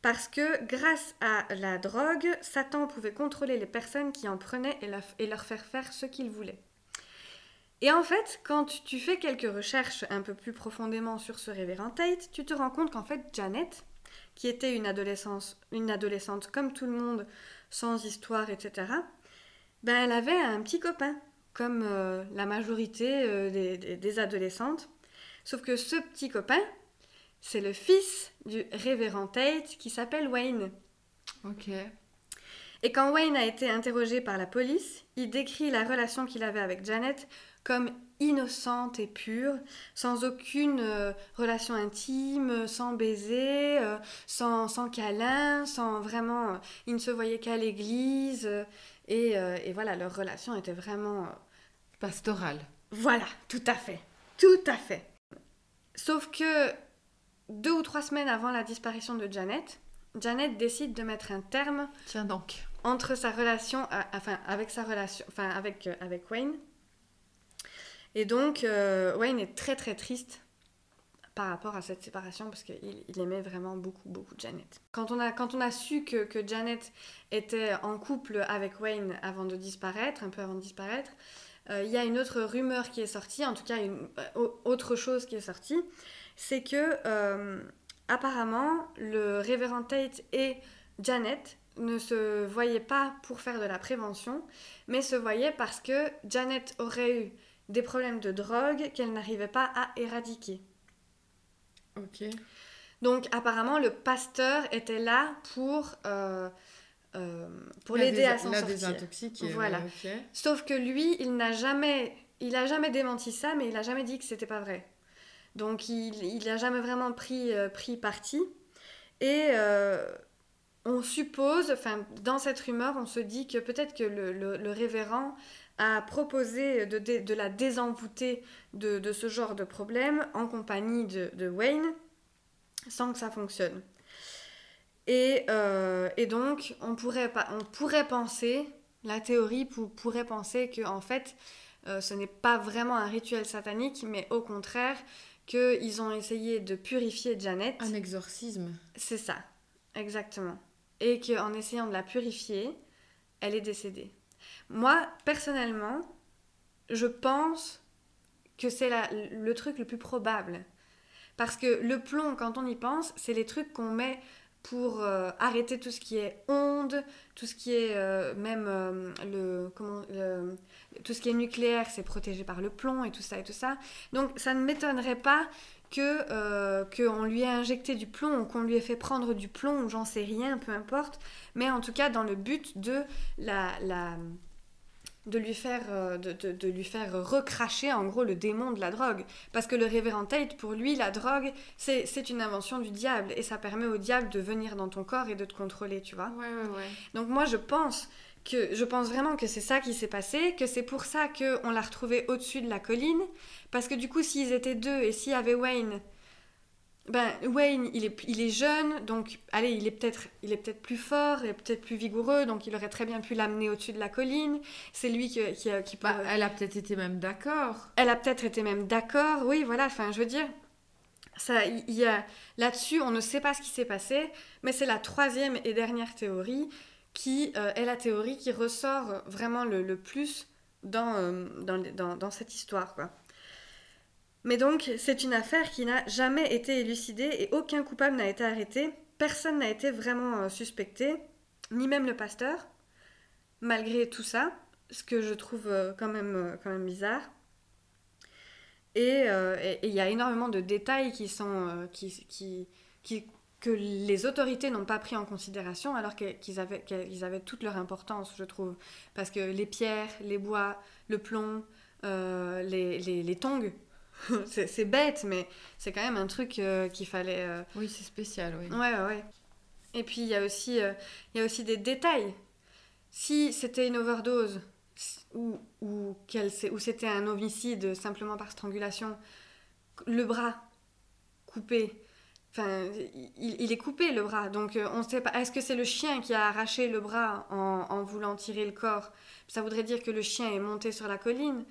parce que grâce à la drogue, Satan pouvait contrôler les personnes qui en prenaient et, la- et leur faire faire ce qu'il voulait. Et en fait, quand tu fais quelques recherches un peu plus profondément sur ce révérend Tate, tu te rends compte qu'en fait, Janet, qui était une, adolescence, une adolescente comme tout le monde, sans histoire, etc., ben, elle avait un petit copain, comme euh, la majorité euh, des, des- des adolescentes. Sauf que ce petit copain, c'est le fils du révérend Tate qui s'appelle Wayne. Ok. Et quand Wayne a été interrogé par la police, il décrit la relation qu'il avait avec Janet comme innocente et pure, sans aucune euh, relation intime, sans baiser, euh, sans, sans câlin, sans vraiment... euh, ils ne se voyaient qu'à l'église. et, et voilà, leur relation était vraiment... euh, Pastoral. voilà, tout à fait. Tout à fait. Sauf que deux ou trois semaines avant la disparition de Janet, Janet décide de mettre un terme Tiens donc. entre sa relation, enfin avec sa relation, enfin avec, avec Wayne. Et donc euh, Wayne est très très triste par rapport à cette séparation parce qu'il il aimait vraiment beaucoup beaucoup Janet. Quand on a, quand on a su que, que Janet était en couple avec Wayne avant de disparaître, un peu avant de disparaître, euh, il y a une autre rumeur qui est sortie, en tout cas une euh, autre chose qui est sortie, c'est que euh, apparemment le révérend Tate et Janet ne se voyaient pas pour faire de la prévention, mais se voyaient parce que Janet aurait eu des problèmes de drogue qu'elle n'arrivait pas à éradiquer. Ok. Donc apparemment le pasteur était là pour, euh, euh, pour La l'aider à s'en La sortir. désintoxiquer. Voilà. ouais, ok. Sauf que lui, il n'a jamais, il a jamais démenti ça, mais il a jamais dit que c'était pas vrai. Donc il, il a jamais vraiment pris, euh, pris parti. Et on suppose, enfin dans cette rumeur, on se dit que peut-être que le, le- le révérend a proposé de, la désenvoûter de, de ce genre de problème en compagnie de, de Wayne, sans que ça fonctionne. Et, euh, et donc, on pourrait, on pourrait penser, la théorie pou- pourrait penser que en fait, euh, ce n'est pas vraiment un rituel satanique, mais au contraire, qu'ils ont essayé de purifier Janet. Un exorcisme. C'est ça, exactement. Et qu'en essayant de la purifier, elle est décédée. Moi, personnellement, je pense que c'est le truc le plus probable. Parce que le plomb, quand on y pense, c'est les trucs qu'on met pour euh, arrêter tout ce qui est onde, tout ce qui est euh, même euh, le, comment, tout ce qui est nucléaire, c'est protégé par le plomb et tout ça et tout ça. Donc ça ne m'étonnerait pas que qu'on lui ait injecté du plomb ou qu'on lui ait fait prendre du plomb ou j'en sais rien, peu importe. Mais en tout cas dans le but de la de lui faire, euh, de, de- de lui faire recracher en gros le démon de la drogue. Parce que le révérend Tate, pour lui, la drogue, c'est c'est une invention du diable et ça permet au diable de venir dans ton corps et de te contrôler, tu vois. Ouais, ouais, ouais. Donc moi je pense que je pense vraiment que c'est ça qui s'est passé, que c'est pour ça que on l'a retrouvé au-dessus de la colline, parce que du coup s'ils étaient deux et s'il y avait Wayne, ben Wayne il est il est jeune, donc allez il est peut-être il est peut-être plus fort et peut-être plus vigoureux, donc il aurait très bien pu l'amener au-dessus de la colline. C'est lui qui qui, qui Bah, pourrait- elle a peut-être été même d'accord. elle a peut-être été même d'accord, oui, voilà, enfin, je veux dire, ça, il y a, là-dessus, on ne sait pas ce qui s'est passé, mais c'est la troisième et dernière théorie qui euh, est la théorie qui ressort vraiment le, le plus dans, euh, dans, dans, dans cette histoire, quoi. Mais donc, c'est une affaire qui n'a jamais été élucidée et aucun coupable n'a été arrêté, personne n'a été vraiment euh, suspecté, ni même le pasteur, malgré tout ça, ce que je trouve euh, quand, même, euh, quand même bizarre. Et il y a énormément de détails qui sont, qui, qui, que les autorités n'ont pas pris en considération alors qu'ils avaient, qu'ils avaient toute leur importance, je trouve. Parce que les pierres, les bois, le plomb, les, les, les tongs, c'est bête, mais c'est quand même un truc euh, qu'il fallait... euh, Oui, c'est spécial, oui. Ouais, ouais. Et puis il y a aussi, euh, il y a aussi des détails. Si c'était une overdose ou, ou, ou c'était un homicide simplement par strangulation, le bras coupé, enfin, il, il est coupé le bras. Donc on ne sait pas. Est-ce que c'est le chien qui a arraché le bras en, en voulant tirer le corps? Ça voudrait dire que le chien est monté sur la colline.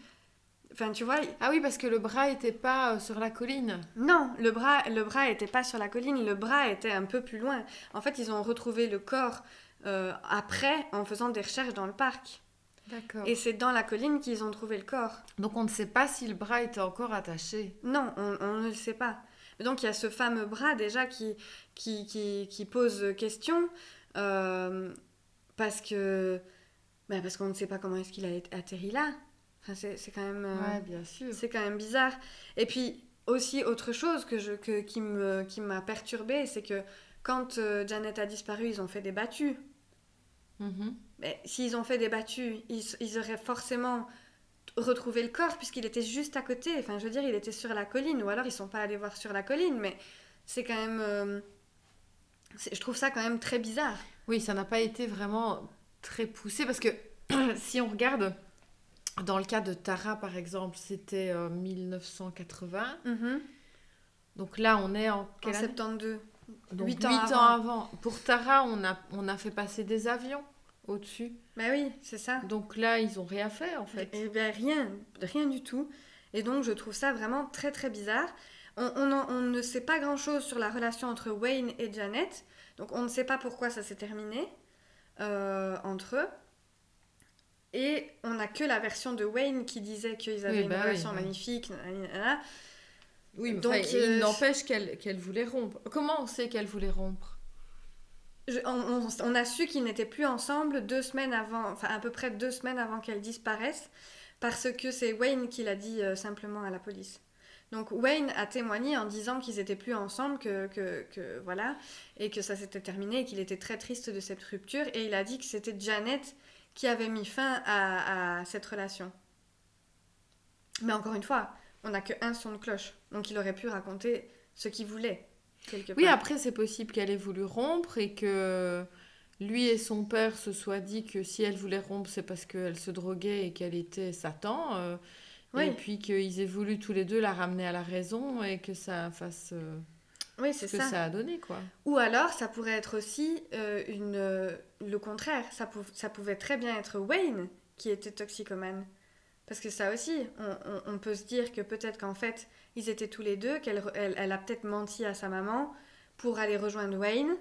Enfin, tu vois, Ah oui, parce que le bras était pas euh, sur la colline. non, le bras, le bras était pas sur la colline, le bras était un peu plus loin. En fait, ils ont retrouvé le corps euh, après en faisant des recherches dans le parc. D'accord. Et c'est dans la colline qu'ils ont trouvé le corps. Donc on ne sait pas si le bras était encore attaché. Non, on, on ne le sait pas. Donc il y a ce fameux bras déjà qui, qui, qui, qui pose question euh, parce que ben, parce qu'on ne sait pas comment est-ce qu'il a atterri là. Enfin, c'est c'est quand même euh, Ouais, bien sûr. C'est quand même bizarre. Et puis aussi autre chose que je, que, qui me qui m'a perturbée, c'est que quand euh, Janet a disparu, ils ont fait des battues. Mhm. Mais s'ils ont fait des battues, ils, ils auraient forcément retrouvé le corps puisqu'il était juste à côté. Enfin, je veux dire, il était sur la colline. Ou alors ils sont pas allés voir sur la colline. Mais c'est quand même... euh, je trouve ça quand même très bizarre. Oui, ça n'a pas été vraiment très poussé parce que si on regarde dans le cas de Tara par exemple, c'était euh, 1980. Donc là, on est en En quelle année? 72. Donc huit 8 ans avant. avant. Pour Tara, on a, on a fait passer des avions au-dessus. Bah oui, c'est ça. Donc là, ils ont rien fait en fait. Eh bien, rien, rien du tout. Et donc, je trouve ça vraiment très, très bizarre. On, on en- on ne sait pas grand-chose sur la relation entre Wayne et Janet. Donc, on ne sait pas pourquoi ça s'est terminé euh, entre eux. Et on n'a que la version de Wayne qui disait qu'ils avaient Oui, une bah relation oui. magnifique. nanana. Oui, mais Donc, enfin, euh, il n'empêche qu'elle qu'elle voulait rompre. Comment on sait qu'elle voulait rompre? Je- on, on- on a su qu'ils n'étaient plus ensemble deux semaines avant, enfin à peu près deux semaines avant qu'elle disparaisse, parce que c'est Wayne qui l'a dit euh, simplement à la police. Donc Wayne a témoigné en disant qu'ils étaient plus ensemble, que, que, que- voilà, et que ça s'était terminé, et qu'il était très triste de cette rupture, et il a dit que c'était Janet qui avait mis fin à, à cette relation. Mais encore une fois, on n'a que un son de cloche, donc il aurait pu raconter ce qu'il voulait quelque Oui, part. après, c'est possible qu'elle ait voulu rompre et que lui et son père se soient dit que si elle voulait rompre, c'est parce qu'elle se droguait et qu'elle était Satan. euh, Oui. Et puis qu'ils aient voulu tous les deux la ramener à la raison et que ça fasse euh, Oui, c'est ce que ça. ça. a donné, quoi. Ou alors, ça pourrait être aussi euh, une, euh, le contraire. Ça, pou- ça pouvait très bien être Wayne qui était toxicomane. Parce que ça aussi, on, on- on peut se dire que peut-être qu'en fait, ils étaient tous les deux, qu'elle elle, elle a peut-être menti à sa maman pour aller rejoindre Wayne.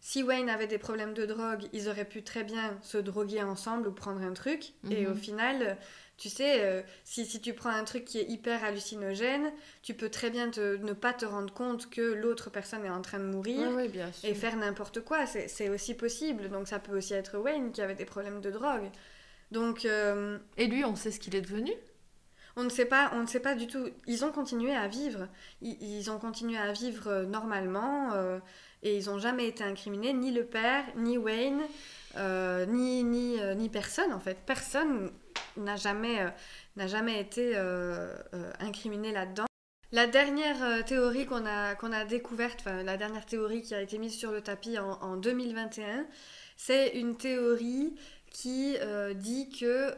Si Wayne avait des problèmes de drogue, ils auraient pu très bien se droguer ensemble ou prendre un truc. Et Mhm. au final, tu sais, euh, si, si tu prends un truc qui est hyper hallucinogène, tu peux très bien te- ne pas te rendre compte que l'autre personne est en train de mourir Oui, bien sûr. et faire n'importe quoi, c'est aussi possible. Donc ça peut aussi être Wayne qui avait des problèmes de drogue. Donc euh, Et lui, on sait ce qu'il est devenu? on ne sait pas, on ne sait pas du tout. Ils ont continué à vivre. Ils, ils ont continué à vivre euh, normalement euh, et ils n'ont jamais été incriminés, ni le père, ni Wayne, euh, ni ni euh, ni personne en fait. Personne n'a jamais, n'a jamais été incriminé là-dedans. La dernière théorie qu'on a, qu'on a découverte, la dernière théorie qui a été mise sur le tapis en, en 2021, c'est une théorie qui dit que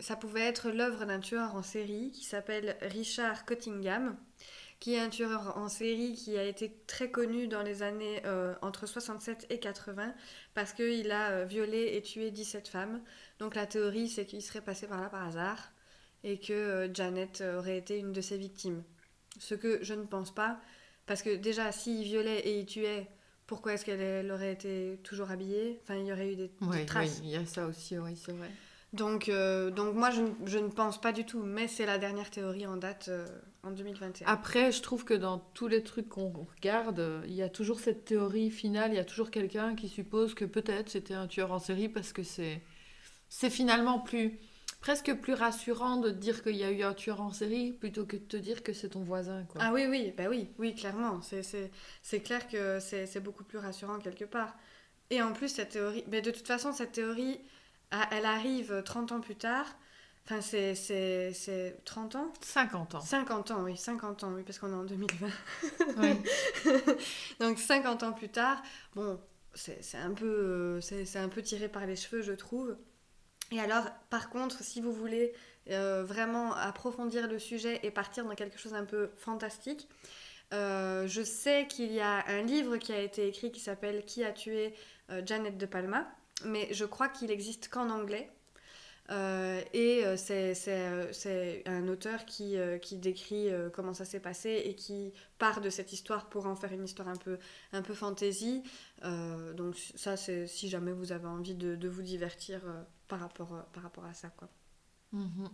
ça pouvait être l'œuvre d'un tueur en série qui s'appelle Richard Cottingham, qui est un tueur en série qui a été très connu dans les années euh, entre 67 et 80 parce qu'il a euh, violé et tué 17 femmes. Donc la théorie, c'est qu'il serait passé par là par hasard et que euh, Janet aurait été une de ses victimes. Ce que je ne pense pas, parce que déjà, s'il violait et il tuait, pourquoi est-ce qu'elle aurait été toujours habillée? Enfin, il y aurait eu des, traces. Oui, il y a ça aussi, oui, c'est vrai. Donc, euh, donc moi, je, je, ne pense pas du tout, mais c'est la dernière théorie en date euh, en 2021. Après, je trouve que dans tous les trucs qu'on regarde, il y a toujours cette théorie finale, il y a toujours quelqu'un qui suppose que peut-être c'était un tueur en série parce que c'est, c'est finalement plus, presque plus rassurant de dire qu'il y a eu un tueur en série plutôt que de te dire que c'est ton voisin. Quoi. Ah oui, oui, bah oui, oui, clairement. C'est, clair que c'est, c'est beaucoup plus rassurant quelque part. Et en plus, cette théorie, mais de toute façon, cette théorie elle arrive 30 ans plus tard. Enfin, c'est 30 ans? 50 ans. 50 ans, oui, 50 ans, oui, parce qu'on est en 2020. Donc 50 ans plus tard, bon, c'est un, peu, c'est un peu tiré par les cheveux, je trouve. Et alors, par contre, si vous voulez euh, vraiment approfondir le sujet et partir dans quelque chose un peu fantastique, euh, je sais qu'il y a un livre qui a été écrit qui s'appelle Qui a tué euh, Janet de Palma mais je crois qu'il existe qu'en anglais. Et c'est un auteur qui, qui décrit comment ça s'est passé et qui part de cette histoire pour en faire une histoire un peu, un peu fantasy. donc ça, c'est si jamais vous avez envie de, de vous divertir par, rapport, par rapport à ça. Quoi. Mm-hmm.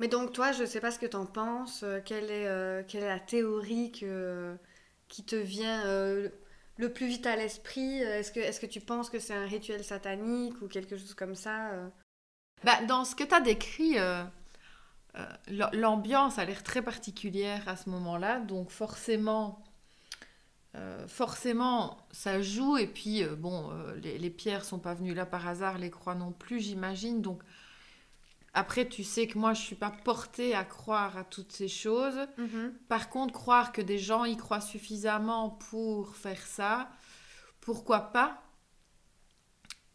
Mais donc toi, je ne sais pas ce que tu en penses. Quelle est, quelle est la théorie que, qui te vient le plus vite à l'esprit Est-ce que, est que tu penses que c'est un rituel satanique ou quelque chose comme ça euh? bah, Dans ce que tu as décrit, euh, euh, l'ambiance a l'air très particulière à ce moment-là, donc forcément, forcément, ça joue. Et puis, bon, les, les, pierres sont pas venues là par hasard, les croix non plus, j'imagine. Donc, après, tu sais que moi, je suis pas portée à croire à toutes ces choses. Mhm. Par contre, croire que des gens y croient suffisamment pour faire ça, pourquoi pas?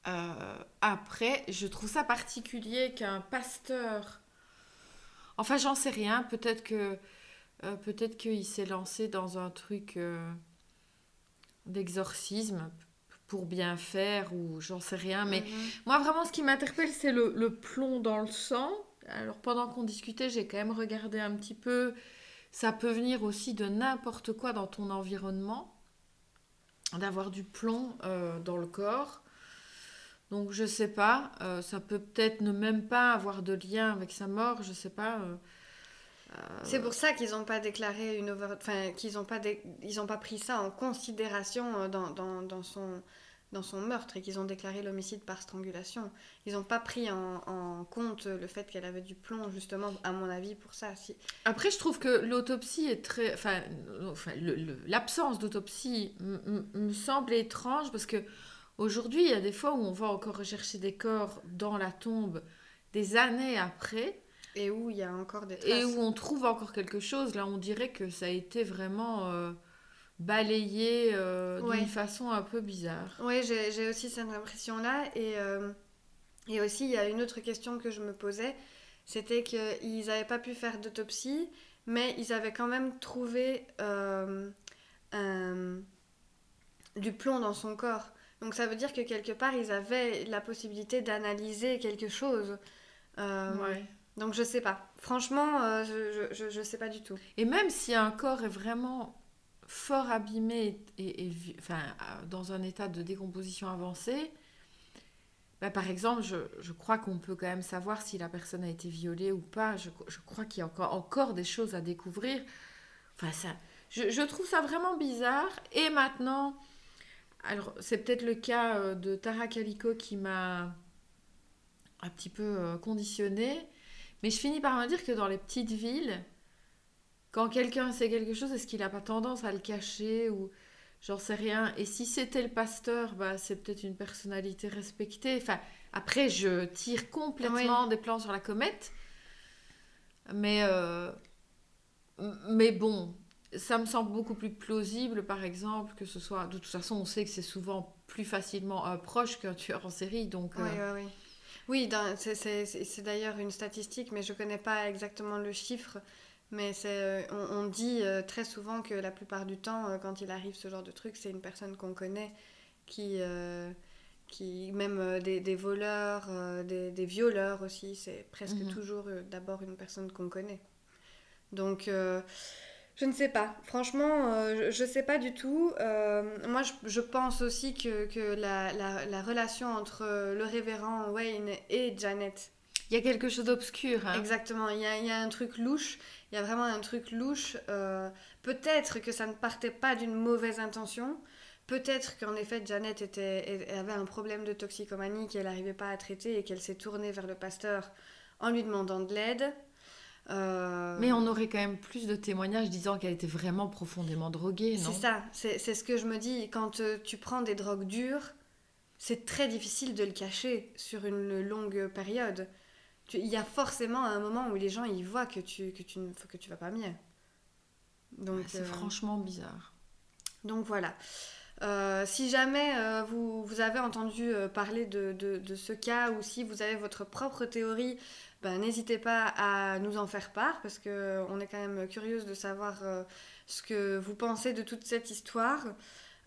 Euh, Après, je trouve ça particulier qu'un pasteur... Enfin, j'en sais rien. Peut-être que euh, peut-être qu'il s'est lancé dans un truc euh, d'exorcisme pour bien faire ou j'en sais rien. Mais mhm. moi, vraiment, ce qui m'interpelle, c'est le, plomb dans le sang. Alors, pendant qu'on discutait, j'ai quand même regardé un petit peu. Ça peut venir aussi de n'importe quoi dans ton environnement, d'avoir du plomb euh, dans le corps. Donc, je sais pas. Euh, ça peut peut-être ne même pas avoir de lien avec sa mort. Je sais pas. Euh, c'est pour ça qu'ils n'ont pas déclaré une enfin qu'ils n'ont pas pas pris ça en considération dans, dans, dans son dans son meurtre et qu'ils ont déclaré l'homicide par strangulation. Ils n'ont pas pris en, compte le fait qu'elle avait du plomb, justement, à mon avis, pour ça. Après, je trouve que l'autopsie est très... Enfin, enfin l'absence d'autopsie me semble étrange parce que aujourd'hui, il y a des fois où on va encore rechercher des corps dans la tombe des années après. Et où il y a encore des traces. Et où on trouve encore quelque chose. Là, on dirait que ça a été vraiment... Euh, balayé euh, d'une façon un peu bizarre. Oui, j'ai aussi cette impression-là. Et, euh, et aussi, il y a une autre question que je me posais, c'était qu'ils n'avaient pas pu faire d'autopsie, mais ils avaient quand même trouvé euh, du plomb dans son corps. Donc ça veut dire que quelque part, ils avaient la possibilité d'analyser quelque chose. Ouais. Donc je sais pas. Franchement, je, je, je, sais pas du tout. Et même si un corps est vraiment fort abîmé et, enfin, dans un état de décomposition avancé, bah, par exemple, je, je crois qu'on peut quand même savoir si la personne a été violée ou pas. Je, crois qu'il y a encore, encore des choses à découvrir. Enfin, ça, je, trouve ça vraiment bizarre. Et maintenant, alors c'est peut-être le cas euh, de Tara Calico qui m'a un petit peu euh, conditionné mais je finis par me dire que dans les petites villes, quand quelqu'un sait quelque chose, est-ce qu'il n'a pas tendance à le cacher ou J'en sais rien. Et si c'était le pasteur, bah, c'est peut-être une personnalité respectée. Enfin, après, je tire complètement des plans sur la comète. Mais, euh, mais bon, ça me semble beaucoup plus plausible, par exemple, que ce soit. De toute façon, on sait que c'est souvent plus facilement un proche qu'un tueur en série. Donc, oui, euh, oui, oui. C'est d'ailleurs une statistique, mais je ne connais pas exactement le chiffre. Mais euh, on, on, dit euh, très souvent que la plupart du temps, quand il arrive ce genre de truc, c'est une personne qu'on connaît qui, qui même des, des, voleurs, des, des, violeurs aussi, c'est presque mhm. toujours d'abord une personne qu'on connaît. Donc, je ne sais pas. Franchement, euh, je ne sais pas du tout. Euh, moi, je, pense aussi que, que la, la, relation entre le révérend Wayne et Janet. Il y a quelque chose d'obscur. Hein. Exactement. Il y, a, il y, a, un truc louche. Il y a vraiment un truc louche. Euh, peut-être que ça ne partait pas d'une mauvaise intention. Peut-être qu'en effet, Janet était, avait un problème de toxicomanie qu'elle n'arrivait pas à traiter et qu'elle s'est tournée vers le pasteur en lui demandant de l'aide. Euh, Mais on aurait quand même plus de témoignages disant qu'elle était vraiment profondément droguée, non? C'est ça, c'est ce que je me dis. Quand euh, tu prends des drogues dures, c'est très difficile de le cacher sur une longue période. Il y a forcément un moment où les gens ils voient que tu, que tu, que tu vas pas bien. Donc C'est euh, franchement bizarre. Donc voilà. si jamais vous, vous, avez entendu parler de, de, de, ce cas ou si vous avez votre propre théorie ben, n'hésitez pas à nous en faire part parce qu'on est quand même curieuse de savoir euh, ce que vous pensez de toute cette histoire.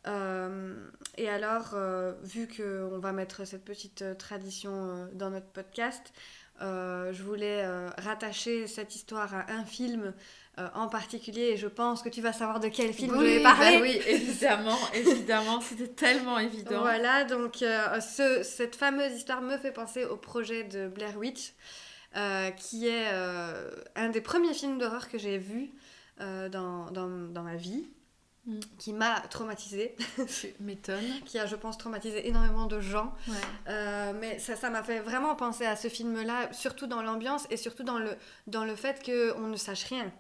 Euh, et alors, euh, vu qu'on va mettre cette petite tradition dans notre podcast, je voulais rattacher cette histoire à un film en particulier et je pense que tu vas savoir de quel film je vais parler. Bah oui, évidemment, évidemment, c'était tellement évident. Voilà, donc ce, cette fameuse histoire me fait penser au projet de Blair Witch. Euh, qui est euh, un des premiers films d'horreur que j'ai vu euh, dans, dans, dans, ma vie, mm. qui m'a traumatisée. Tu m'étonnes. qui a, je pense, traumatisé énormément de gens. mais ça m'a fait vraiment penser à ce film-là, surtout dans l'ambiance et surtout dans le, dans le fait qu'on ne sache rien.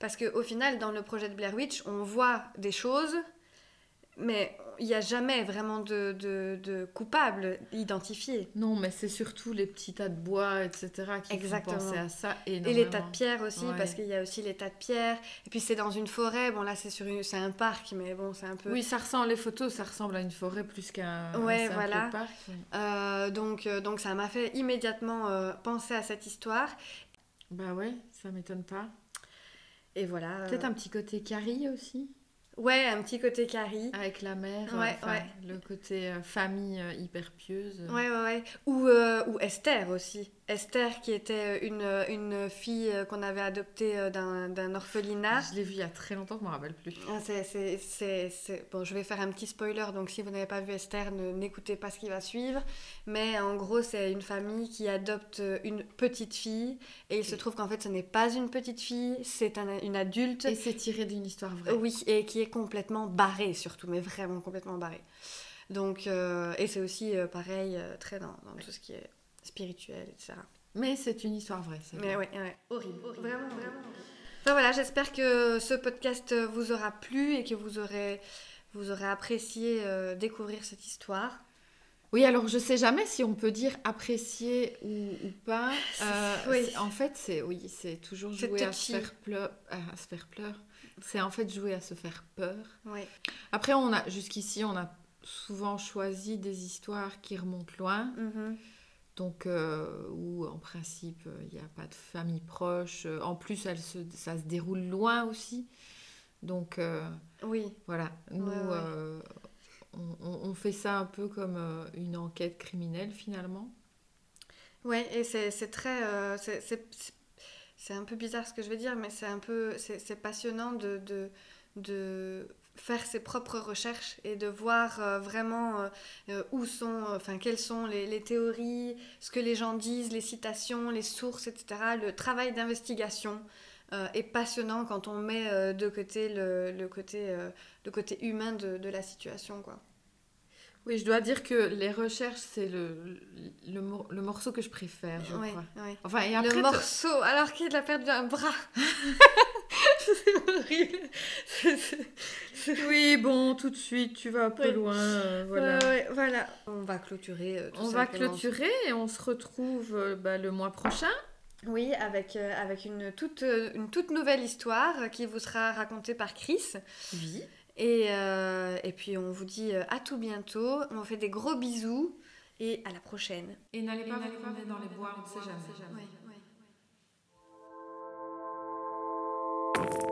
Parce qu'au final, dans le projet de Blair Witch, on voit des choses, mais il n'y a jamais vraiment de, de, de, coupable identifié. Non, mais c'est surtout les petits tas de bois, etc., qui Exactement. font penser à ça. Et les tas de pierres aussi, parce qu'il y a aussi les tas de pierres. Et puis c'est dans une forêt, bon là c'est sur une... c'est un parc, mais bon c'est un peu... Oui, ça ressemble, les photos, ça ressemble à une forêt plus ouais, voilà. parc. Euh, donc, euh, donc ça m'a fait immédiatement euh, penser à cette histoire. Bah ouais, ça m'étonne pas. Et voilà. Peut-être un petit côté Carrie aussi Ouais, un petit côté Carrie. Avec la mère, ouais, le côté famille hyper pieuse. Ouais, ouais, ouais. Ou, ou Esther aussi. Esther, qui était euh, une, une fille euh, qu'on avait adoptée euh, d'un orphelinat. Je l'ai vue il y a très longtemps, je ne me rappelle plus. Ah, c'est, bon, je vais faire un petit spoiler, donc si vous n'avez pas vu Esther, n'écoutez pas ce qui va suivre. Mais en gros, c'est une famille qui adopte une petite fille, et il se trouve qu'en fait, ce n'est pas une petite fille, c'est un, une adulte. Et c'est tiré d'une histoire vraie. Oui, et qui est complètement barrée, surtout, mais vraiment complètement barrée. Donc, et c'est aussi pareil, très dans, dans tout ce qui est spirituelle, etc. Mais c'est une histoire vraie. Mais ouais, ouais. Horrible, Vraiment, vraiment. Enfin voilà, j'espère que ce podcast vous aura plu et que vous aurez, vous aurez apprécié euh, découvrir cette histoire. Oui, alors je sais jamais si on peut dire apprécier ou, ou pas. Euh, oui. En fait, c'est oui, c'est toujours jouer à se, faire pleur, à se faire pleurer. C'est en fait jouer à se faire peur. Oui. Après, on a jusqu'ici, on a souvent choisi des histoires qui remontent loin. Mm donc, euh, où en principe, il n'y a pas de famille proche. En plus, elle se, ça se déroule loin aussi. Donc, euh, oui. voilà. Nous, euh, on, fait ça un peu comme une enquête criminelle finalement. Oui, et c'est très. c'est un peu bizarre ce que je vais dire, mais c'est un peu. C'est passionnant de, de, de faire ses propres recherches et de voir euh, vraiment euh, euh, où sont, enfin quelles sont les, théories, ce que les gens disent, les citations, les sources, etc. Le travail d'investigation est passionnant quand on met de côté le, le côté, le côté humain de, de, la situation, quoi. Oui, je dois dire que les recherches, c'est le, le, le, morceau que je préfère, je crois. Enfin, et après, le morceau, alors qu'il a perdu un bras. oui, bon, tout de suite, tu vas un peu loin. Euh, voilà. On va clôturer. Euh, on va clôturer et on se retrouve euh, bah, le mois prochain. Oui, avec, avec une, toute, une toute nouvelle histoire qui vous sera racontée par Chris. Oui. Et, et puis on vous dit à tout bientôt. On fait des gros bisous et à la prochaine. Et n'allez pas, vous pas dans les bois, on ne sait jamais. jamais. Thank you.